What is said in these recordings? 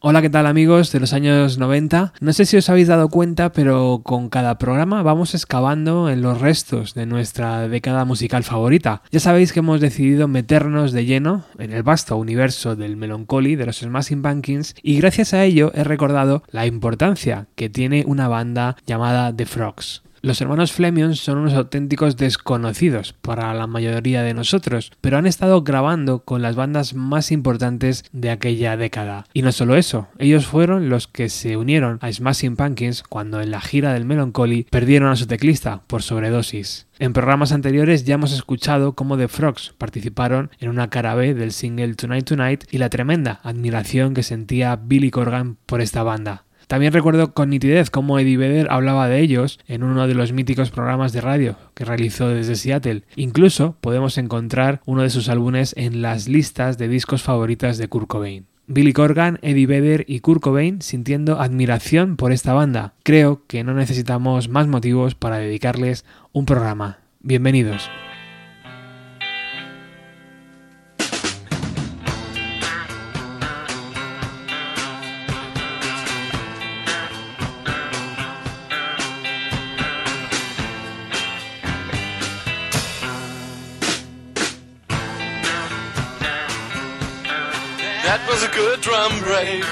Hola, ¿qué tal amigos de los años 90? No sé si os habéis dado cuenta, pero con cada programa vamos excavando en los restos de nuestra década musical favorita. Ya sabéis que hemos decidido meternos de lleno en el vasto universo del Melancholy de los Smashing Pumpkins y gracias a ello he recordado la importancia que tiene una banda llamada The Frogs. Los hermanos Fleming son unos auténticos desconocidos para la mayoría de nosotros, pero han estado grabando con las bandas más importantes de aquella década. Y no solo eso, ellos fueron los que se unieron a Smashing Pumpkins cuando en la gira del Melancholy perdieron a su teclista por sobredosis. En programas anteriores ya hemos escuchado cómo The Frogs participaron en una cara B del single Tonight Tonight y la tremenda admiración que sentía Billy Corgan por esta banda. También recuerdo con nitidez cómo Eddie Vedder hablaba de ellos en uno de los míticos programas de radio que realizó desde Seattle. Incluso podemos encontrar uno de sus álbumes en las listas de discos favoritas de Kurt Cobain. Billy Corgan, Eddie Vedder y Kurt Cobain sintiendo admiración por esta banda. Creo que no necesitamos más motivos para dedicarles un programa. Bienvenidos. Good drum break.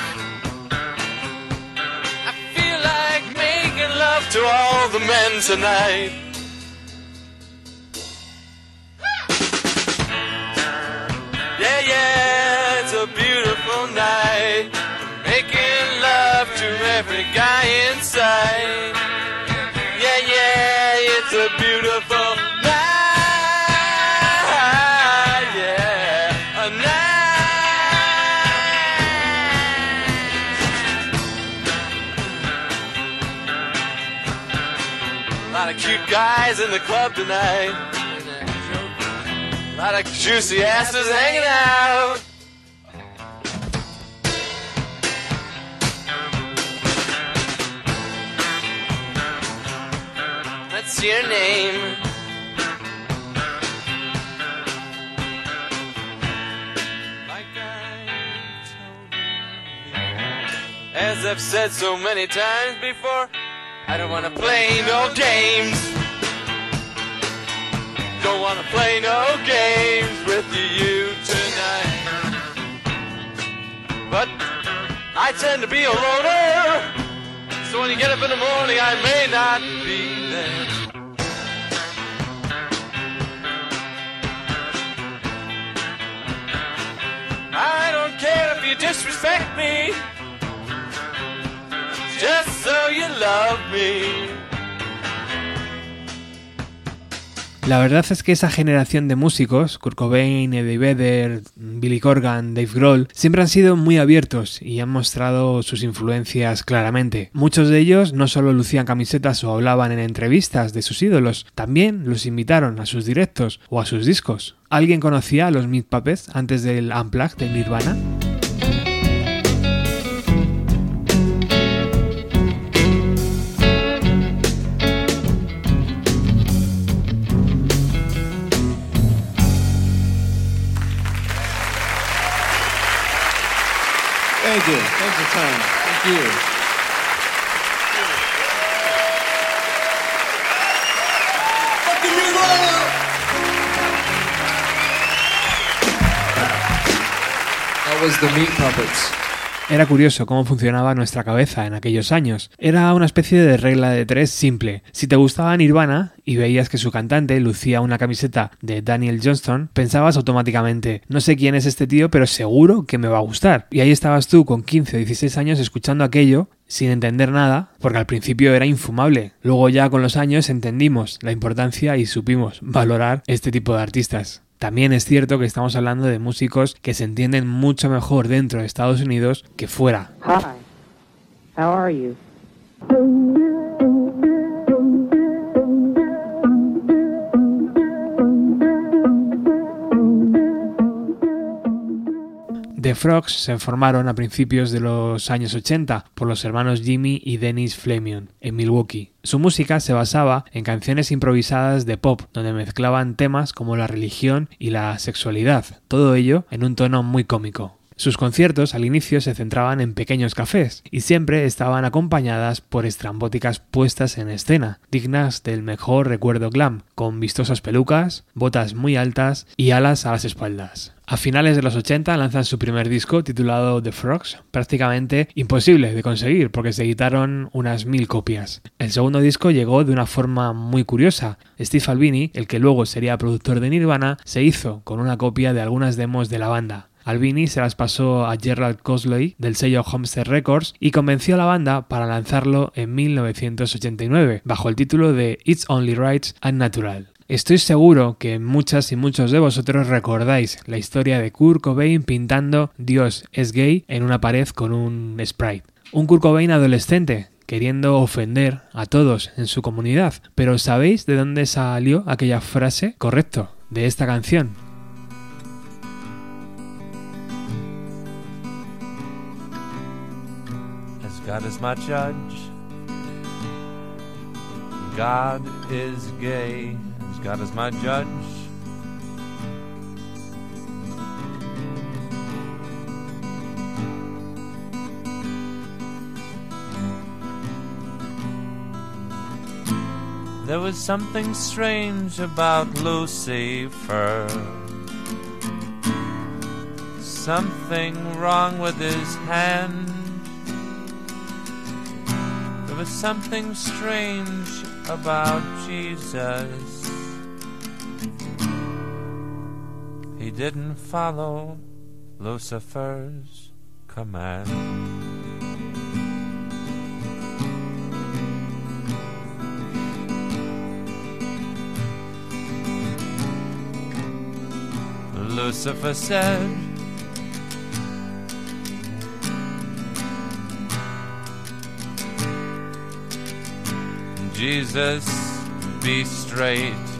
I feel like making love to all the men tonight. Yeah, yeah, it's a beautiful night. Making love to every guy inside. Yeah, yeah, it's a beautiful guys in the club tonight. A lot of juicy asses hanging out. What's your name? As I've said so many times before, I don't wanna play no games. Don't wanna play no games with you tonight. But I tend to be a loner. So when you get up in the morning, I may not be there. I don't care if you disrespect me, just so you love me. La verdad es que esa generación de músicos, Kurt Cobain, Eddie Vedder, Billy Corgan, Dave Grohl, siempre han sido muy abiertos y han mostrado sus influencias claramente. Muchos de ellos no solo lucían camisetas o hablaban en entrevistas de sus ídolos, también los invitaron a sus directos o a sus discos. ¿Alguien conocía a los Meat Puppets antes del Unplugged de Nirvana? Thank you. Thanks for time. Thank you. Fucking Nirvana! That was the Meat Puppets. Era curioso cómo funcionaba nuestra cabeza en aquellos años. Era una especie de regla de tres simple. Si te gustaba Nirvana y veías que su cantante lucía una camiseta de Daniel Johnston, pensabas automáticamente, no sé quién es este tío, pero seguro que me va a gustar. Y ahí estabas tú con 15 o 16 años escuchando aquello sin entender nada, porque al principio era infumable. Luego ya con los años entendimos la importancia y supimos valorar este tipo de artistas. También es cierto que estamos hablando de músicos que se entienden mucho mejor dentro de Estados Unidos que fuera. Hi. How are you? The Frogs se formaron a principios de los años 80 por los hermanos Jimmy y Dennis Fleming en Milwaukee. Su música se basaba en canciones improvisadas de pop, donde mezclaban temas como la religión y la sexualidad, todo ello en un tono muy cómico. Sus conciertos al inicio se centraban en pequeños cafés y siempre estaban acompañadas por estrambóticas puestas en escena, dignas del mejor recuerdo glam, con vistosas pelucas, botas muy altas y alas a las espaldas. A finales de los 80 lanzan su primer disco titulado The Frogs, prácticamente imposible de conseguir porque se editaron unas mil copias. El segundo disco llegó de una forma muy curiosa. Steve Albini, el que luego sería productor de Nirvana, se hizo con una copia de algunas demos de la banda. Albini se las pasó a Gerald Cosley del sello Homestead Records y convenció a la banda para lanzarlo en 1989 bajo el título de It's Only Right and Natural. Estoy seguro que muchas y muchos de vosotros recordáis la historia de Kurt Cobain pintando Dios es gay en una pared con un sprite. Un Kurt Cobain adolescente queriendo ofender a todos en su comunidad. Pero ¿sabéis de dónde salió aquella frase? Correcto, de esta canción. God is my judge. There was something strange about Lucifer. Something wrong with his hand. There was something strange about Jesus. He didn't follow Lucifer's command. Lucifer said, Jesus, be straight.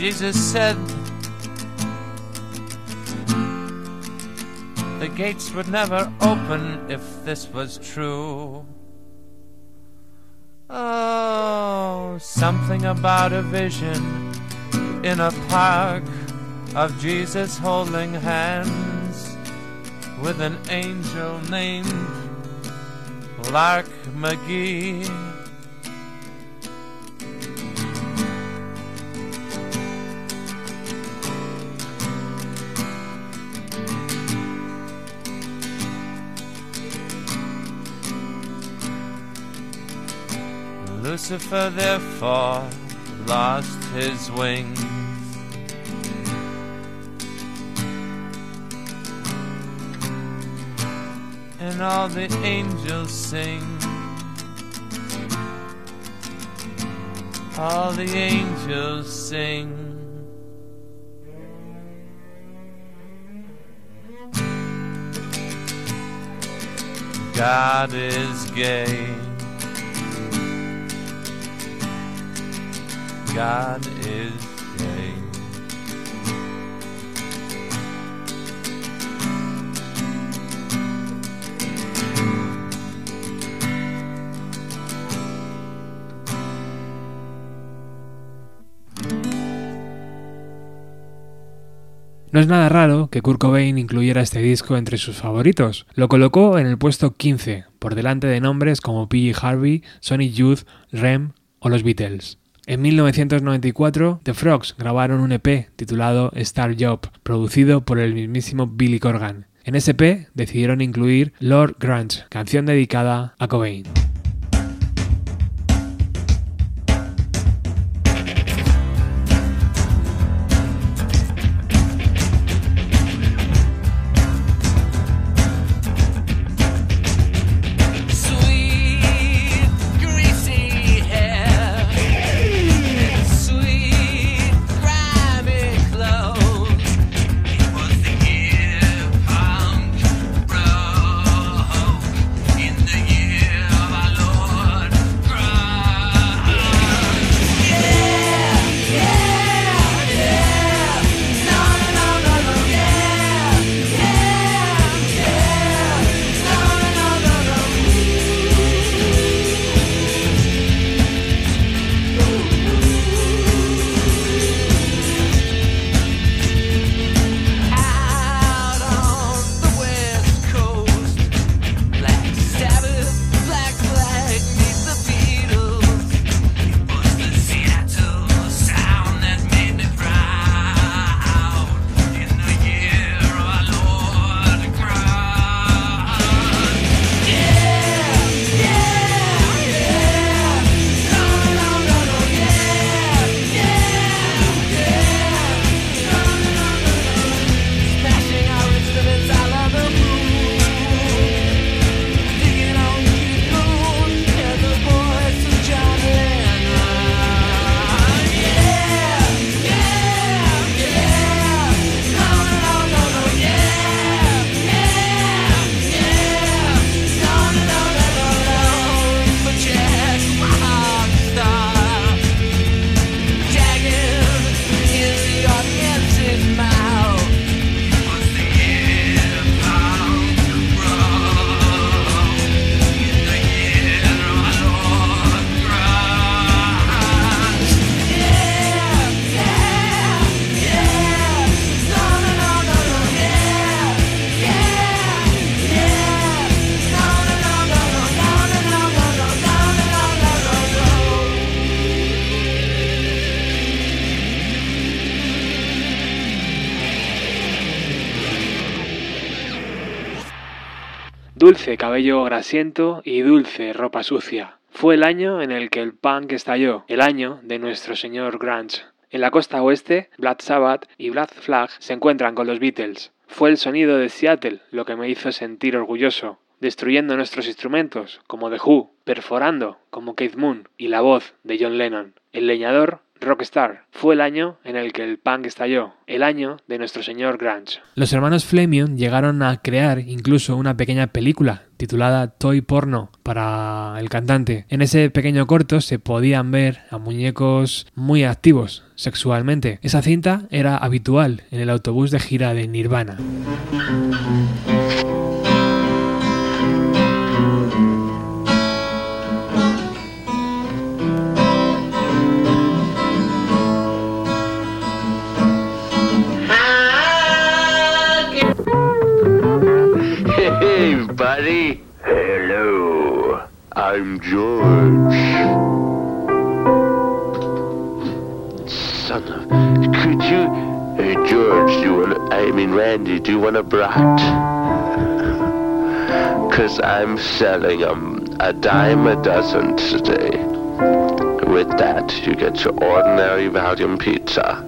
Jesus said, the gates would never open if this was true. Oh, something about a vision in a park of Jesus holding hands with an angel named Lark McGee. Lucifer therefore lost his wings. And all the angels sing. All the angels sing. God is gay. God is. No es nada raro que Kurt Cobain incluyera este disco entre sus favoritos. Lo colocó en el puesto 15, por delante de nombres como P.G. Harvey, Sonic Youth, Rem o los Beatles. En 1994, The Frogs grabaron un EP titulado Star Job, producido por el mismísimo Billy Corgan. En ese EP decidieron incluir Lord Grant, canción dedicada a Cobain. Dulce cabello grasiento y dulce ropa sucia. Fue el año en el que el punk estalló, el año de nuestro señor Grunge. En la costa oeste, Black Sabbath y Black Flag se encuentran con los Beatles. Fue el sonido de Seattle lo que me hizo sentir orgulloso, destruyendo nuestros instrumentos, como The Who, perforando, como Keith Moon, y la voz de John Lennon. El leñador Rockstar. Fue el año en el que el punk estalló, el año de nuestro señor Grunge. Los hermanos Flemion llegaron a crear incluso una pequeña película titulada Toy Porno para el cantante. En ese pequeño corto se podían ver a muñecos muy activos sexualmente. Esa cinta era habitual en el autobús de gira de Nirvana. Buddy. Hello. I'm George. Son of. Could you. Hey, George, do you want I mean, Randy, do you want a brat? Because I'm selling 'em a dime a dozen today. With that, you get your ordinary Valium pizza.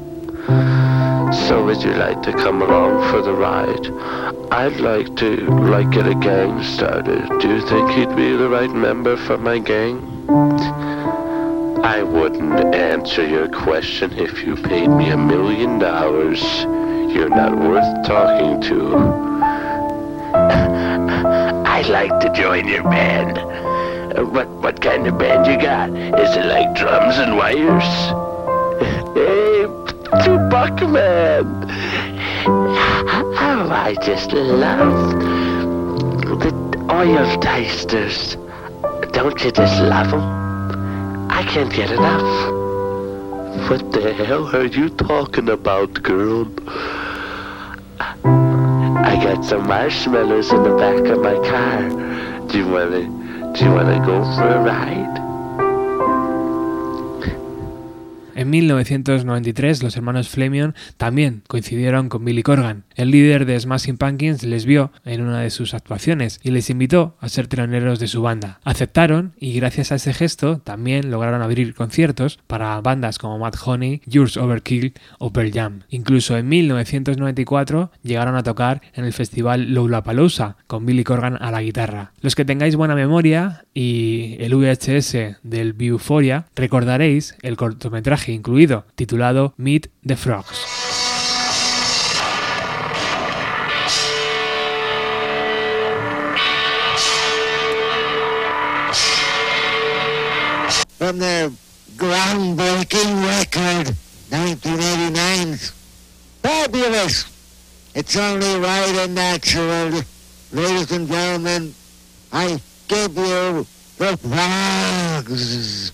So would you like to come along for the ride? I'd like to, like, get a gang started. Do you think he'd be the right member for my gang? I wouldn't answer your question if you paid me a million dollars. You're not worth talking to. I'd like to join your band. Uh, What, what kind of band you got? Is it like drums and wires? Hey, Tupac man. Oh, I just love the oil tasters. Don't you just love them? I can't get enough. What the hell are you talking about, girl? I got some marshmallows in the back of my car. Do you wanna, do you wanna go for a ride? En 1993, los hermanos Flemion también coincidieron con Billy Corgan. El líder de Smashing Pumpkins les vio en una de sus actuaciones y les invitó a ser teloneros de su banda. Aceptaron y gracias a ese gesto también lograron abrir conciertos para bandas como Mad Honey, Yours Overkill o Pearl Jam. Incluso en 1994 llegaron a tocar en el festival Lollapalooza con Billy Corgan a la guitarra. Los que tengáis buena memoria y el VHS del Euphoria recordaréis el cortometraje incluido titulado Meet the Frogs. from their groundbreaking record, 1989. Fabulous! It's only right and natural. Ladies and gentlemen, I give you the frogs.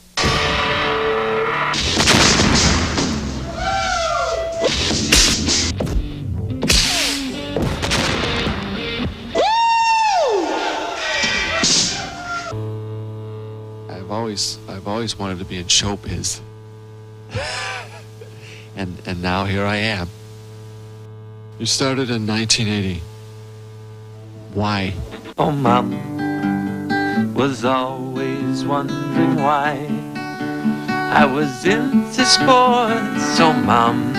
Always wanted to be in showbiz. and and now here I am. You started in 1980. Why? Oh, Mom was always wondering why I was into sports. So, Mom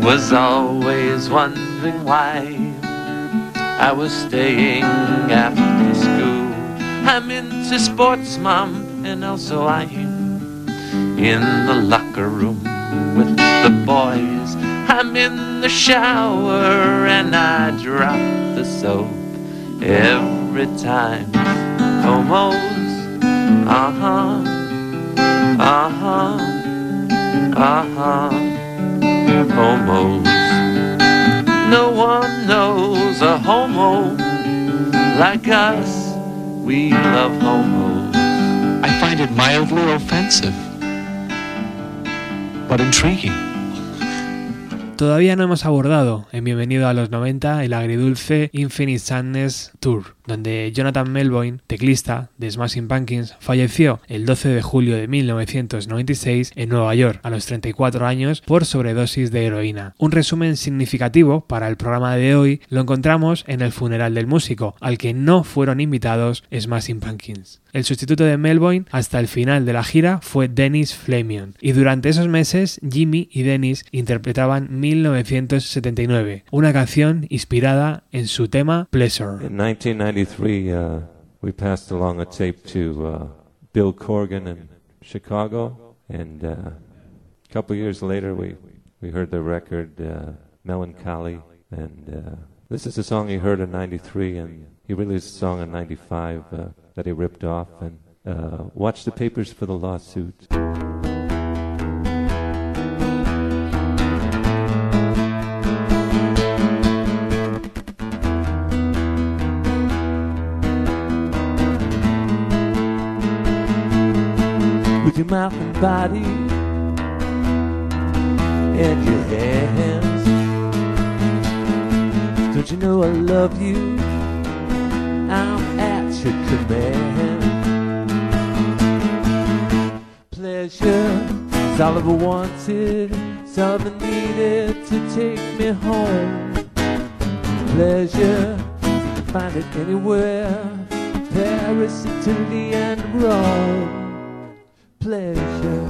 was always wondering why I was staying after school. I'm into sports, Mom, and also I'm in the locker room with the boys. I'm in the shower and I drop the soap every time. Homos, uh huh, uh huh, uh huh. Homos. No one knows a homo like us. We love homos. Mildly offensive, but intriguing. Todavía no hemos abordado en Bienvenido a los 90 el agridulce Infinite Sadness Tour, donde Jonathan Melvoin, teclista de Smashing Pumpkins, falleció el 12 de julio de 1996 en Nueva York a los 34 años por sobredosis de heroína. Un resumen significativo para el programa de hoy lo encontramos en el funeral del músico, al que no fueron invitados Smashing Pumpkins. El sustituto de Melvoin hasta el final de la gira fue Dennis Flamion, y durante esos meses Jimmy y Dennis interpretaban 1979, una canción inspirada en su tema Pleasure. In 1993, uh, we passed along a tape to uh, Bill Corgan in Chicago, and uh, a couple years later, we, we heard the record uh, Melancholy, and uh, this is a song he heard in 93, and he released a song in 95 uh, that he ripped off, and uh, watch the papers for the lawsuit. with your mouth and body and your hands. Don't you know I love you? I'm at your command. Pleasure is all I ever wanted, it's all I needed to take me home. Pleasure, find it anywhere. Paris, Italy, and Rome pleasure.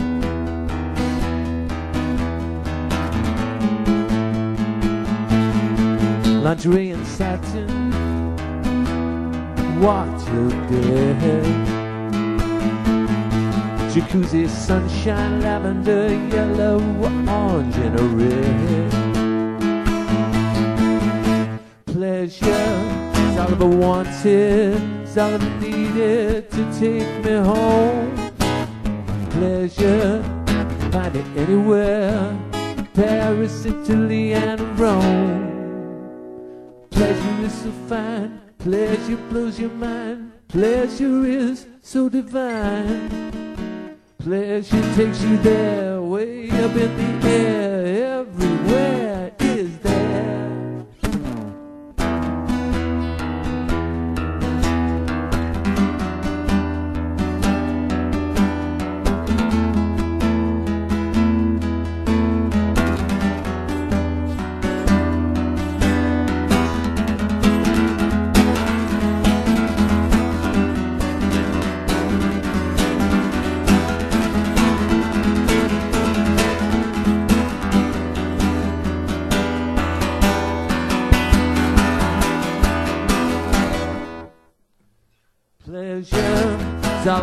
Lingerie and satin, water did. jacuzzi, sunshine, lavender, yellow, orange, and a red. Pleasure is all I wanted, it's all I needed to take me home pleasure, find it anywhere. Paris, Italy, and Rome. Pleasure is so fine, pleasure blows your mind. Pleasure is so divine. Pleasure takes you there, way up in the air.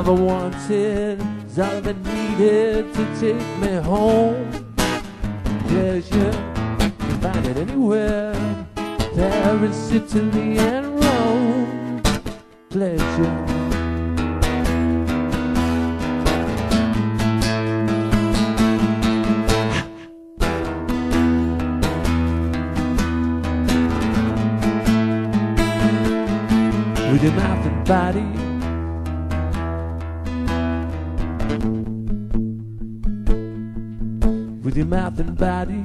Ever wanted, is all ever needed to take me home. Pleasure, you find it anywhere. Paris, Italy, and Rome. Pleasure. With your mouth and body body.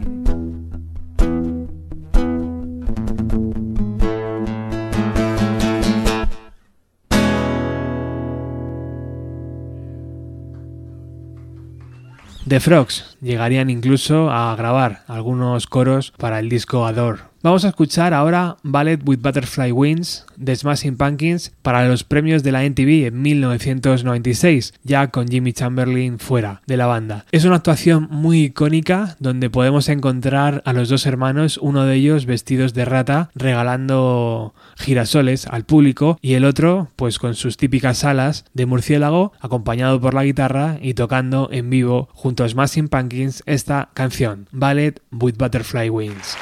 The Frogs llegarían incluso a grabar algunos coros para el disco Adore. Vamos a escuchar ahora Ballet with Butterfly Wings de Smashing Pumpkins para los premios de la MTV en 1996, ya con Jimmy Chamberlain fuera de la banda. Es una actuación muy icónica donde podemos encontrar a los dos hermanos, uno de ellos vestidos de rata, regalando girasoles al público y el otro pues con sus típicas alas de murciélago acompañado por la guitarra y tocando en vivo junto a Smashing Pumpkins esta canción, Ballet with Butterfly Wings.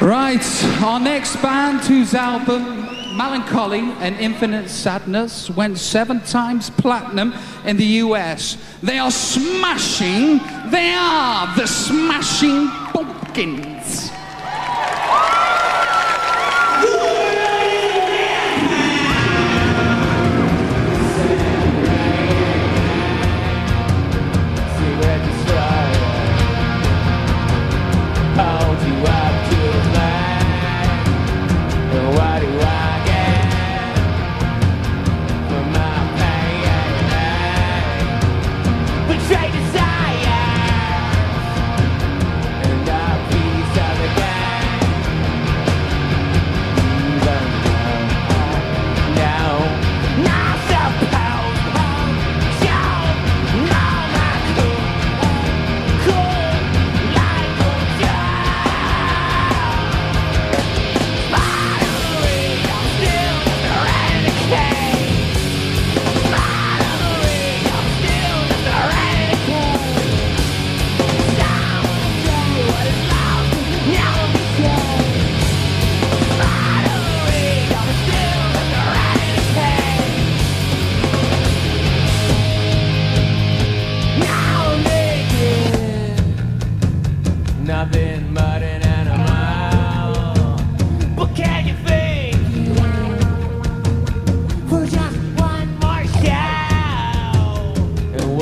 Right, our next band, whose album Mellon Collie and Infinite Sadness went seven times platinum in the US. They are smashing, they are the Smashing Pumpkins.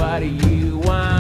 what do you want?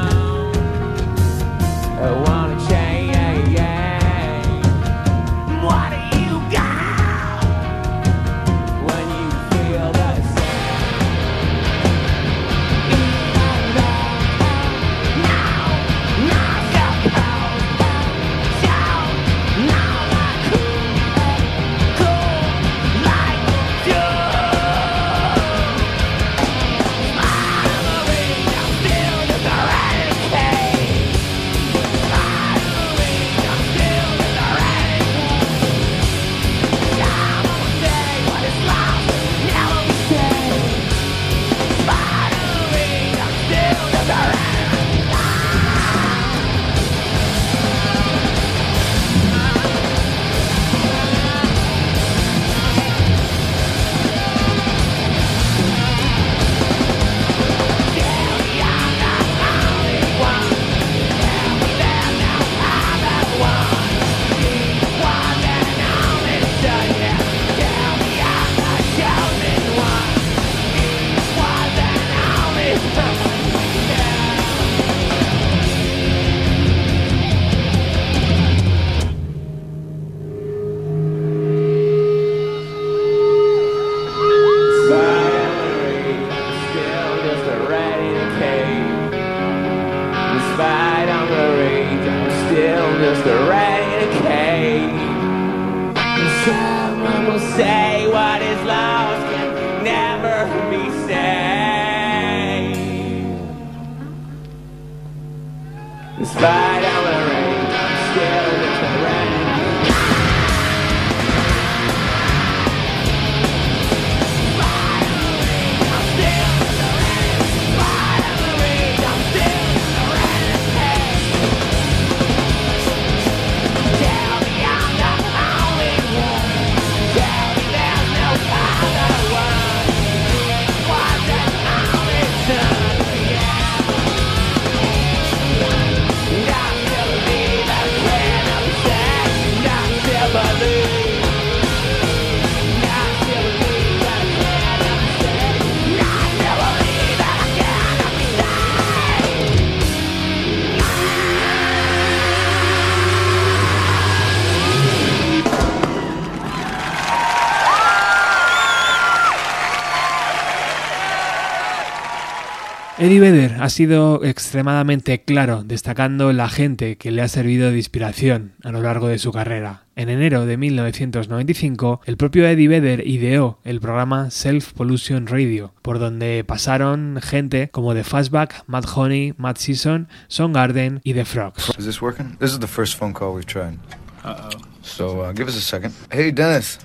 Eddie Vedder ha sido extremadamente claro, destacando la gente que le ha servido de inspiración a lo largo de su carrera. En enero de 1995, el propio Eddie Vedder ideó el programa Self Pollution Radio, por donde pasaron gente como The Fastback, Matt Honey, Matt Season, Garden y The Frogs. Is this working? This is the first phone call we've tried. Uh-oh. So uh, give us a second. Hey, Dennis.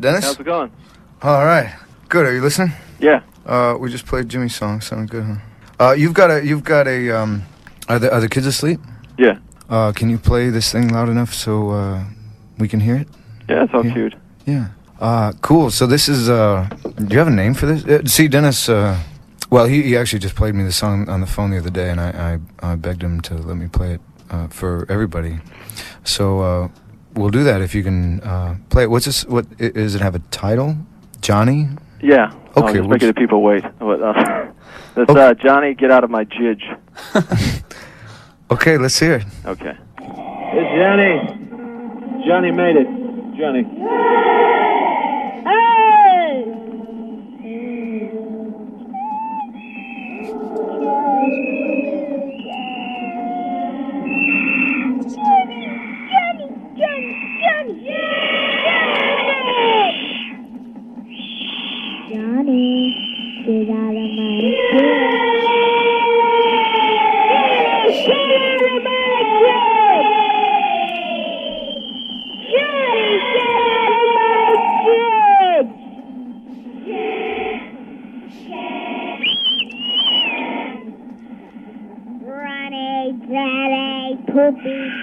Dennis? How's it going? All right. Good. Are you listening? Yeah. Uh, we just played Jimmy's song. Sounded good, huh? Uh, you've got a, you've got a, um, are the, are the kids asleep? Yeah. Uh, can you play this thing loud enough so, uh, we can hear it? Yeah, it's all Yeah. cute. Yeah. Uh, cool. So this is, uh, do you have a name for this? Uh, see, Dennis, uh, well, he, he actually just played me the song on the phone the other day, and I, I, I begged him to let me play it, uh, for everybody. So, uh, we'll do that if you can, uh, play it. What's this, what, i- does it have a title? Johnny? Yeah. Okay, I'm just we'll making the people wait. What, uh, That's uh, Johnny, get out of my jidge. Okay, let's hear it. Okay. It's Johnny. Johnny made it. Johnny. Johnny,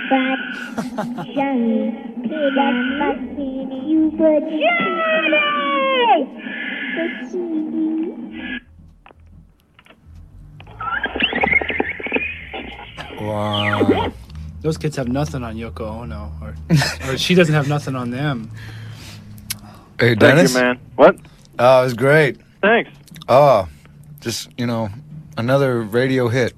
poopy Johnny, peanut martini, you put Johnny! Bikini. Wow. Those kids have nothing on Yoko Ono, or, or she doesn't have nothing on them. Hey, Thank Dennis? you, man. What? Oh, it was great. Thanks. Oh, just, you know, another radio hit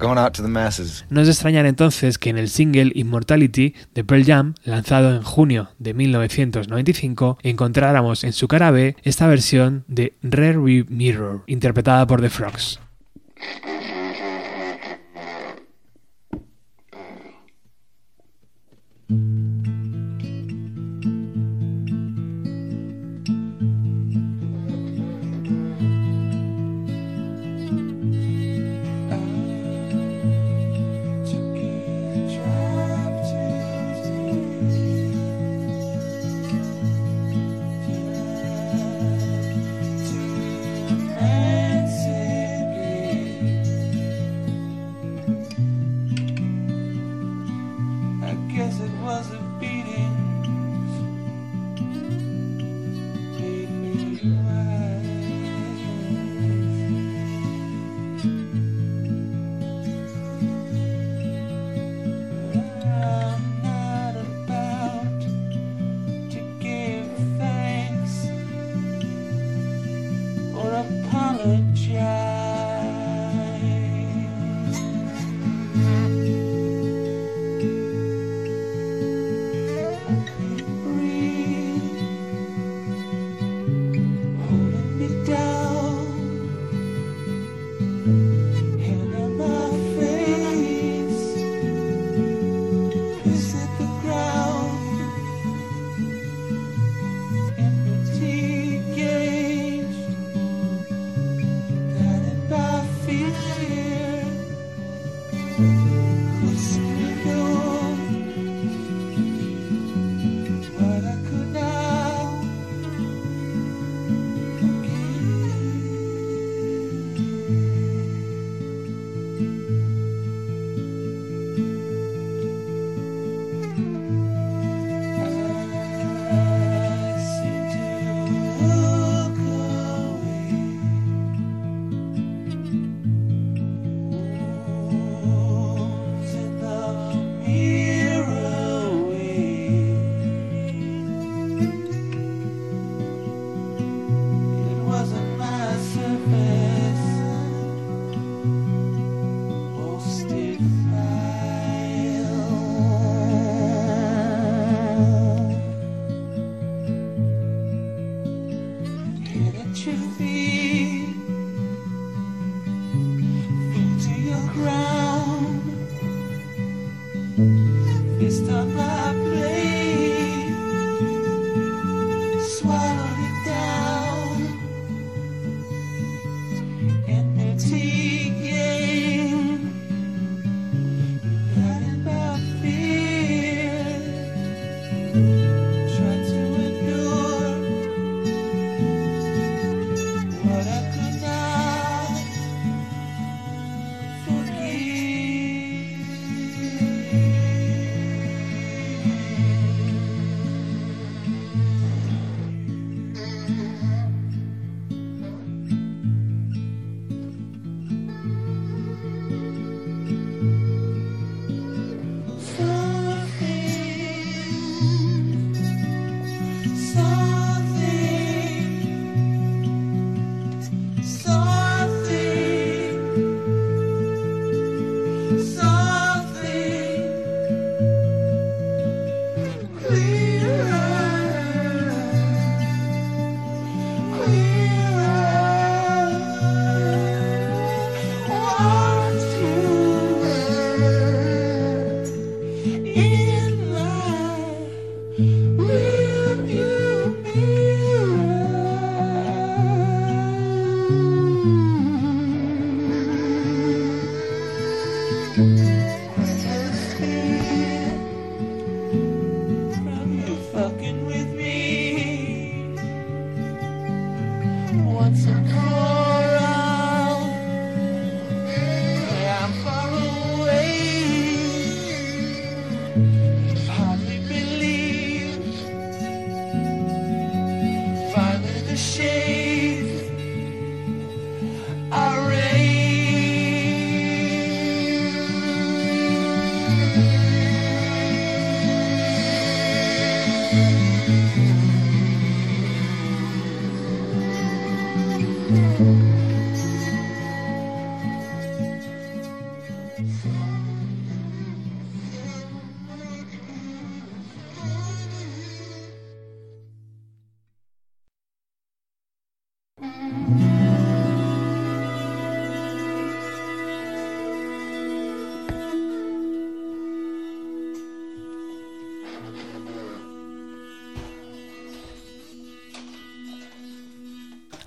going out to the masses. No es de extrañar entonces que en el single Immortality de Pearl Jam, lanzado en junio de 1995, encontráramos en su cara B esta versión de Rare View Mirror, interpretada por The Frogs.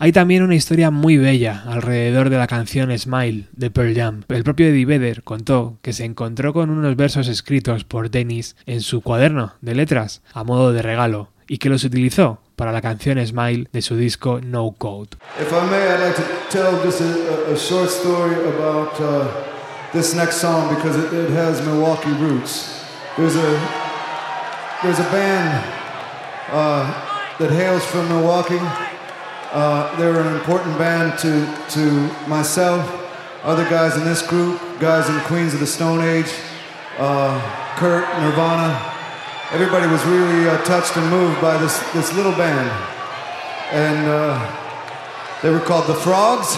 Hay también una historia muy bella alrededor de la canción Smile de Pearl Jam. El propio Eddie Vedder contó que se encontró con unos versos escritos por Dennis en su cuaderno de letras a modo de regalo y que los utilizó para la canción Smile de su disco No Code. If I may, I'd like to tell just a, a short story about uh, this next song Milwaukee roots. There's a there's a band uh, Milwaukee. Uh, they were an important band to to myself, other guys in this group, guys in Queens of the Stone Age, uh, Kurt, Nirvana. Everybody was really uh, touched and moved by this this little band, and. Uh, they were called the Frogs.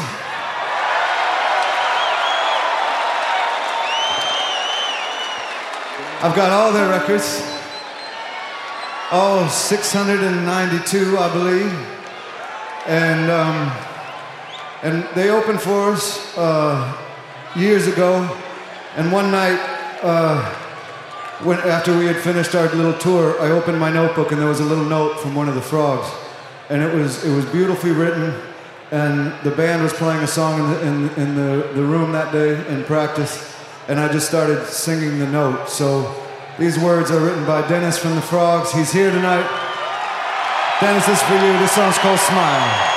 I've got all their records. Oh, 692, I believe. And um, and they opened for us uh, years ago. And one night, uh, when after we had finished our little tour, I opened my notebook and there was a little note from one of the frogs, and it was it was beautifully written and the band was playing a song in the, in, in the, the room that day in practice, and I just started singing the note. So these words are written by Dennis from the Frogs. He's here tonight. Dennis, this is for you. This song's called Smile.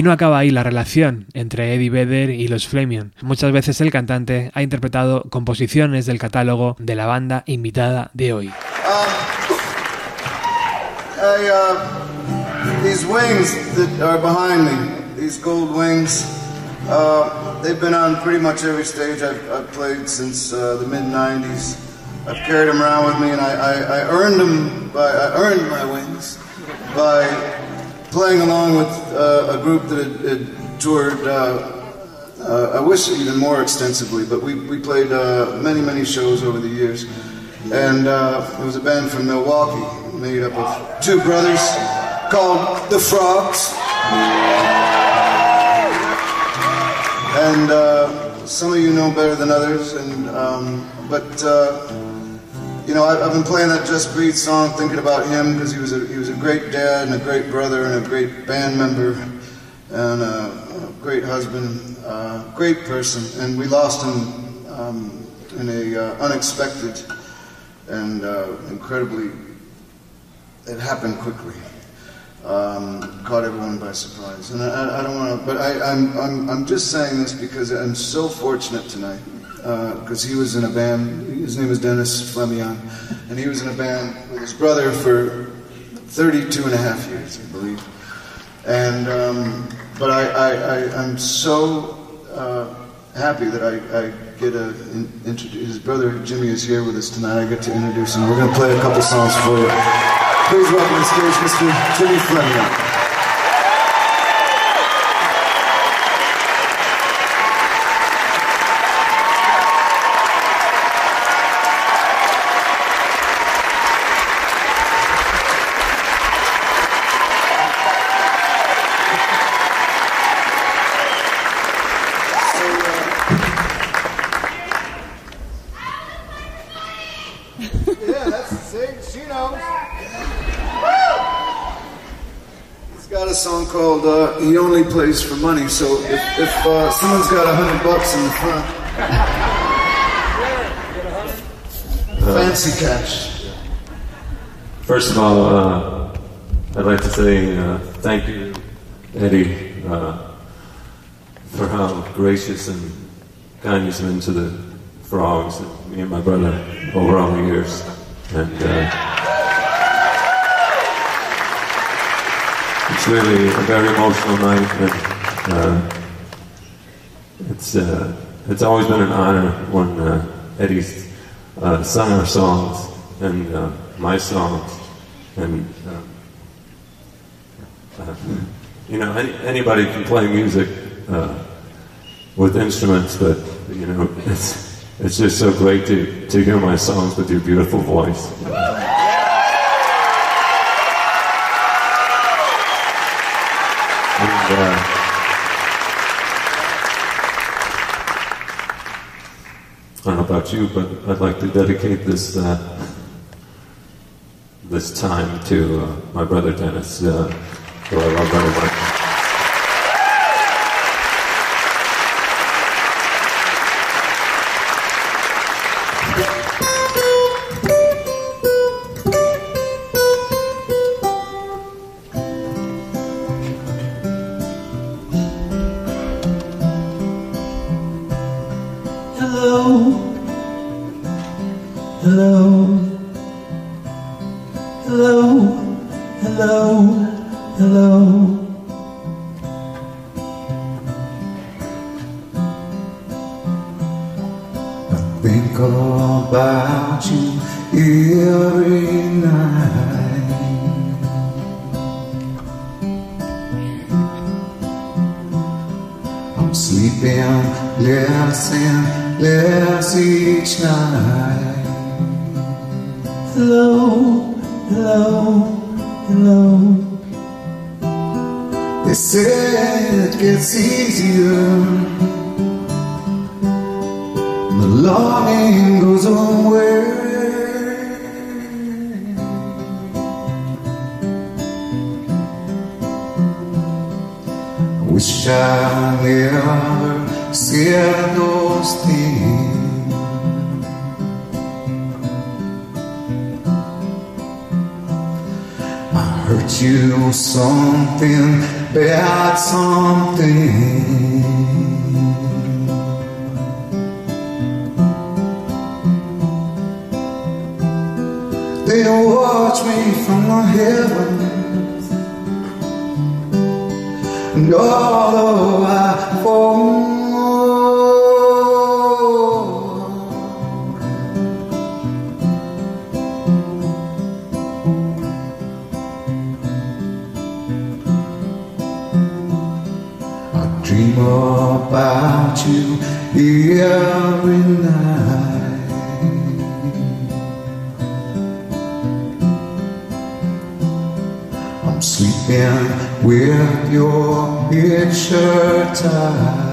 Y no acaba ahí la relación entre Eddie Vedder y los Flemion. Muchas veces el cantante ha interpretado composiciones del catálogo de la banda invitada de hoy. I, uh, these wings that are behind me, these gold wings, uh, they've been on pretty much every stage I've, I've played since uh, the mid '90s. I've carried them around with me, and I, I, I earned them by I earned my wings by playing along with uh, a group that had, had toured. Uh, uh, I wish even more extensively, but we, we played uh, many, many shows over the years. And uh, it was a band from Milwaukee made up of two brothers called the Frogs. And some of you know better than others, and um, but you know I've been playing that Just Breathe song, thinking about him because he was a he was a great dad and a great brother and a great band member and a, great husband, a great person, and we lost him um, in a uh, unexpected and uh, incredibly. It happened quickly. Um, caught everyone by surprise, and I, I- I don't want to. But I, I'm, I'm I'm just saying this because I'm so fortunate tonight because he was in a band. His name is Dennis Flemion, and he was in a band with his brother for 32 and a half years, I believe. And um, but I, I, I'm so uh, happy that I, I get to in, introduce his brother Jimmy is here with us tonight. I get to introduce him. We're going to play a couple songs for you. Please welcome to the stage, Mr. Jimmy Flemion. "He Only Plays for Money." So if, if uh, someone's got a hundred bucks in the front, fancy cash. First of all, uh, I'd like to say uh, thank you, Eddie, uh, for how gracious and kind you've been to the frogs, and me and my brother, over all the years. And it's really a very emotional night, and uh, it's uh, it's always been an honor when uh, Eddie's uh, sung our songs and uh, my songs, and uh, uh, you know any, anybody can play music with instruments, but you know it's it's just so great to to hear my songs with your beautiful voice. Uh, I don't know about you, but I'd like to dedicate this uh, this time to uh, my brother Dennis, uh, who I love very much. They watch me from the heavens, and although I fall. I dream about you every night. With your picture tight.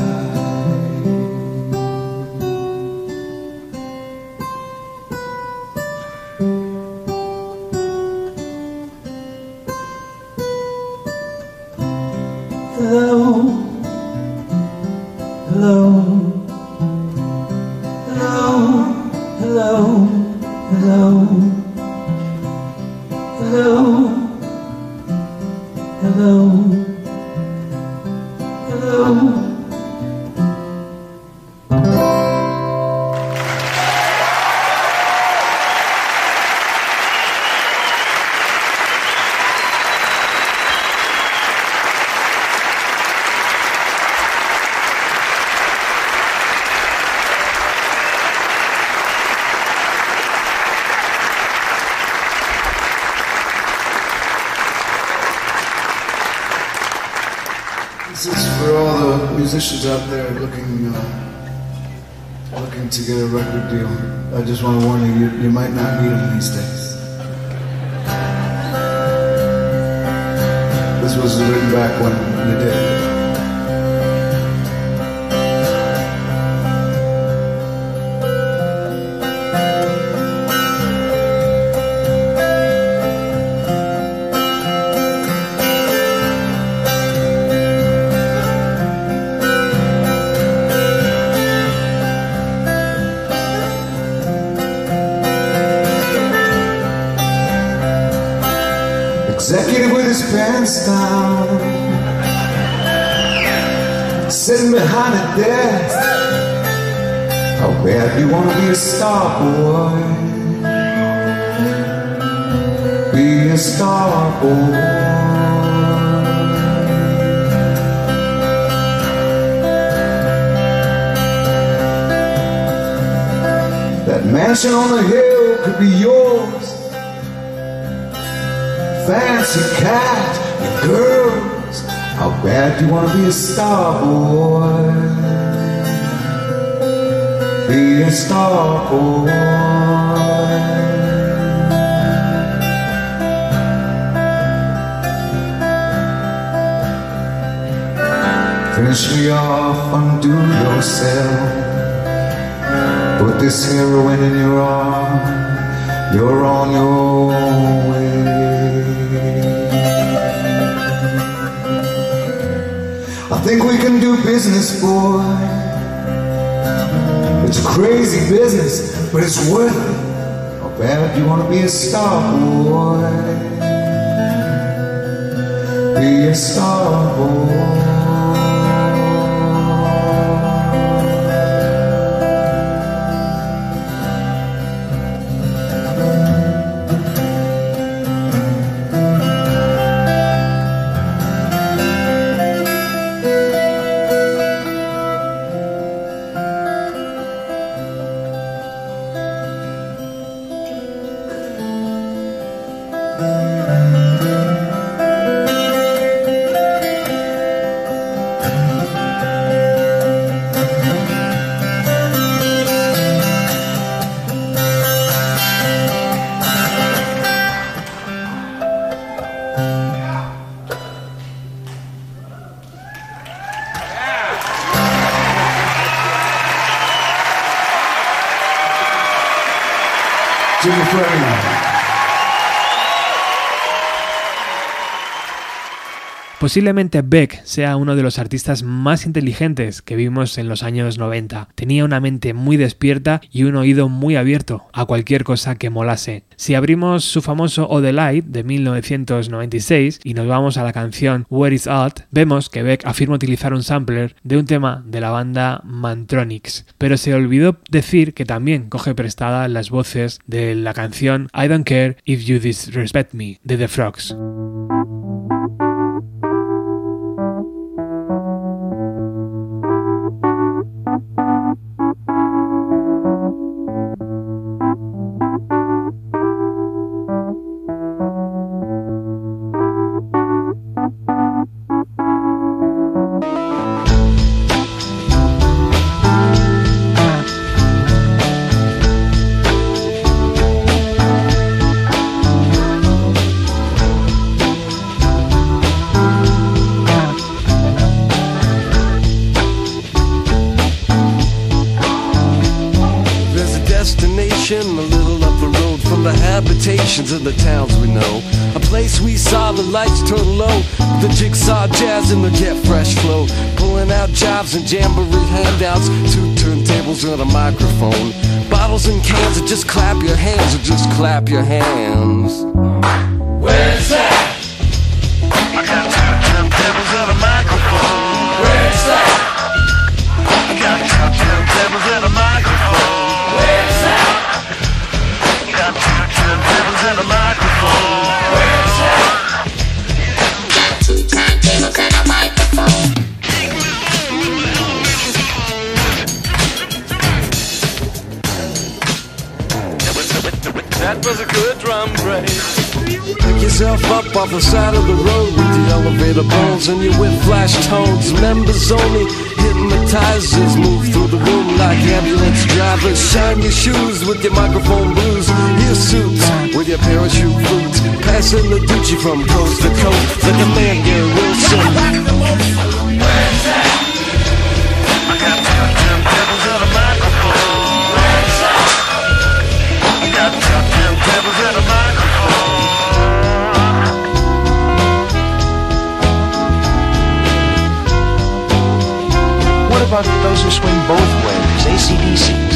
This was written back when you did. Executive behind a desk. How bad you wanna be a star boy? Be a star boy. That mansion on the hill could be yours fancy cat and girls. Bad you wanna be a star boy? Be a star boy. Finish me off, undo yourself. Put this heroin in your arm. You're on your way. Think we can do business, boy. It's crazy business, but it's worth it. How bad you wanna be a star, boy? Be a star, boy. Posiblemente Beck sea uno de los artistas más inteligentes que vimos en los años 90. Tenía una mente muy despierta y un oído muy abierto a cualquier cosa que molase. Si abrimos su famoso O The Light de 1996 y nos vamos a la canción Where Is Art, vemos que Beck afirma utilizar un sampler de un tema de la banda Mantronics, pero se olvidó decir que también coge prestada las voces de la canción I Don't Care If You Disrespect Me de The Frogs. Habitations of the towns we know. A place we saw the lights turn low, the jigsaw jazz and the get fresh flow. Pulling out jobs and jamboree handouts, two turntables and a microphone. Bottles and cans, or just clap your hands, or just clap your hands. Pick yourself up off the side of the road with the elevator bones and your with flash tones. Members only hypnotizers move through the room like ambulance drivers. Shine your shoes with your microphone blues. Your suits with your parachute boots. Passing the Gucci from coast to coast like a man Wilson. Swing both ways, ACDCs?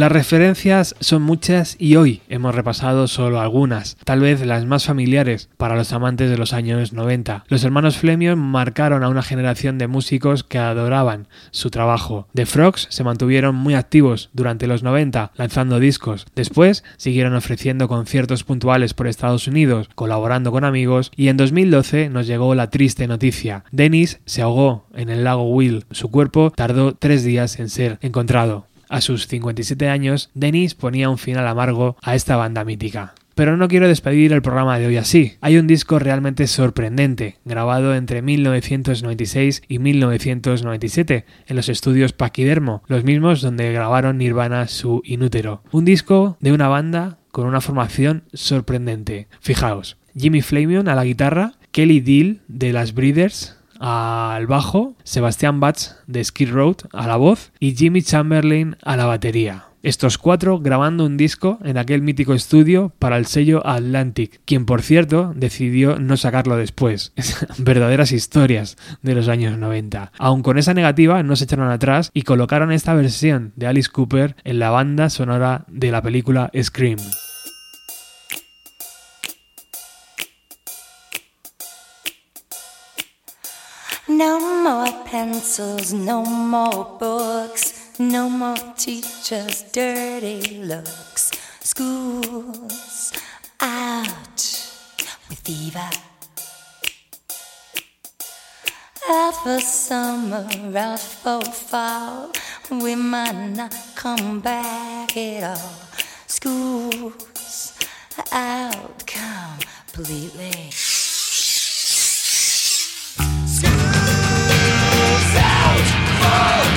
Las referencias son muchas y hoy hemos repasado solo algunas, tal vez las más familiares para los amantes de los años 90. Los hermanos Flemion marcaron a una generación de músicos que adoraban su trabajo. The Frogs se mantuvieron muy activos durante los 90, lanzando discos. Después siguieron ofreciendo conciertos puntuales por Estados Unidos, colaborando con amigos, y en 2012 nos llegó la triste noticia. Dennis se ahogó en el lago Will. Su cuerpo tardó tres días en ser encontrado. A sus 57 años, Dennis ponía un final amargo a esta banda mítica. Pero no quiero despedir el programa de hoy así. Hay un disco realmente sorprendente, grabado entre 1996 y 1997 en los estudios Paquidermo, los mismos donde grabaron Nirvana su Inútero. Un disco de una banda con una formación sorprendente. Fijaos, Jimmy Flamion a la guitarra, Kelly Deal de las Breeders al bajo, Sebastián Batz de Skid Road a la voz y Jimmy Chamberlain a la batería. Estos cuatro grabando un disco en aquel mítico estudio para el sello Atlantic, quien por cierto decidió no sacarlo después. Verdaderas historias de los años 90. Aun con esa negativa no se echaron atrás y colocaron esta versión de Alice Cooper en la banda sonora de la película Scream. No more pencils, no more books, no more teachers' dirty looks. School's out with Eva. Out for summer, out for fall, we might not come back at all. School's out completely. No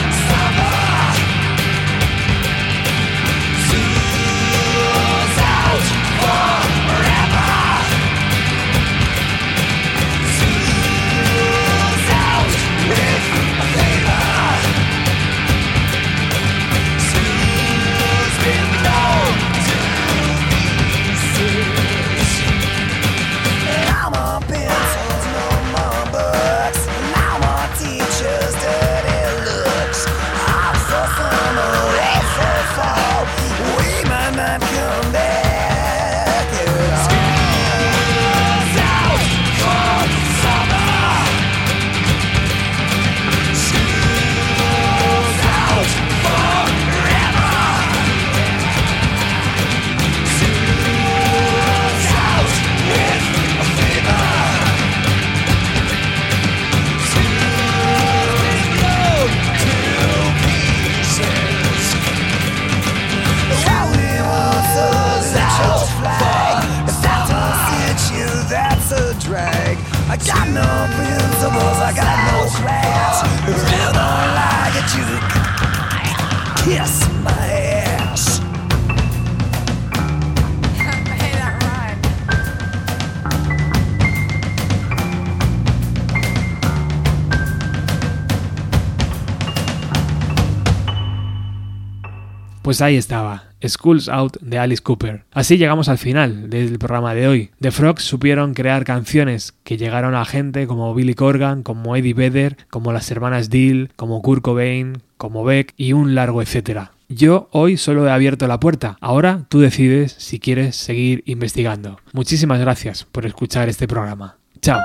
Pues ahí estaba, Schools Out de Alice Cooper. Así llegamos al final del programa de hoy. The Frogs supieron crear canciones que llegaron a gente como Billy Corgan, como Eddie Vedder, como las hermanas Deal, como Kurt Cobain, como Beck y un largo etcétera. Yo hoy solo he abierto la puerta. Ahora tú decides si quieres seguir investigando. Muchísimas gracias por escuchar este programa. Chao.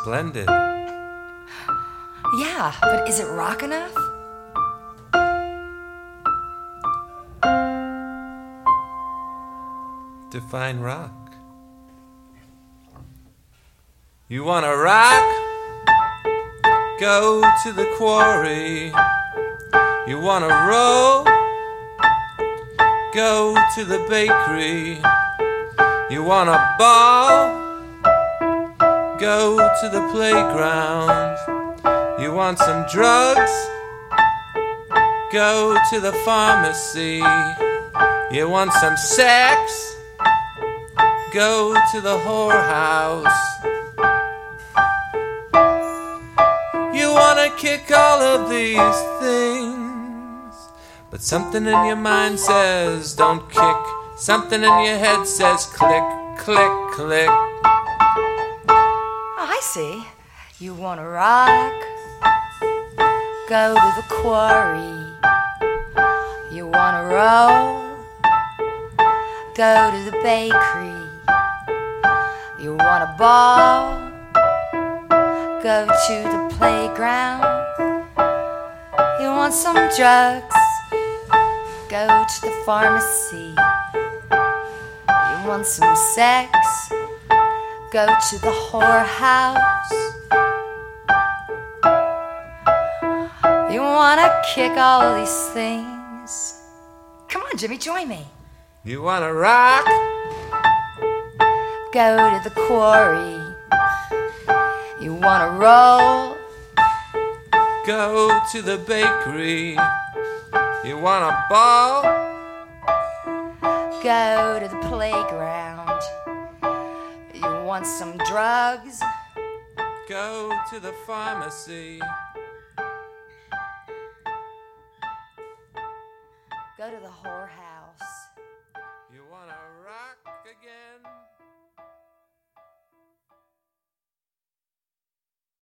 Splendid. Yeah, but is it rock enough? Define rock. You wanna rock? Go to the quarry. You wanna roll? Go to the bakery. You wanna ball? Go to the playground. You want some drugs? Go to the pharmacy. You want some sex? Go to the whorehouse. You wanna kick all of these things? But something in your mind says don't kick. Something in your head says click, click, click. See. You wanna rock? Go to the quarry. You wanna roll? Go to the bakery. You wanna ball? Go to the playground. You want some drugs? Go to the pharmacy. You want some sex? Go to the whorehouse. You wanna kick all these things? Come on, Jimmy, join me. You wanna rock? Go to the quarry. You wanna roll? Go to the bakery. You wanna ball? Go to the playground want some drugs. Go to the pharmacy. Go to the whorehouse. You wanna rock again?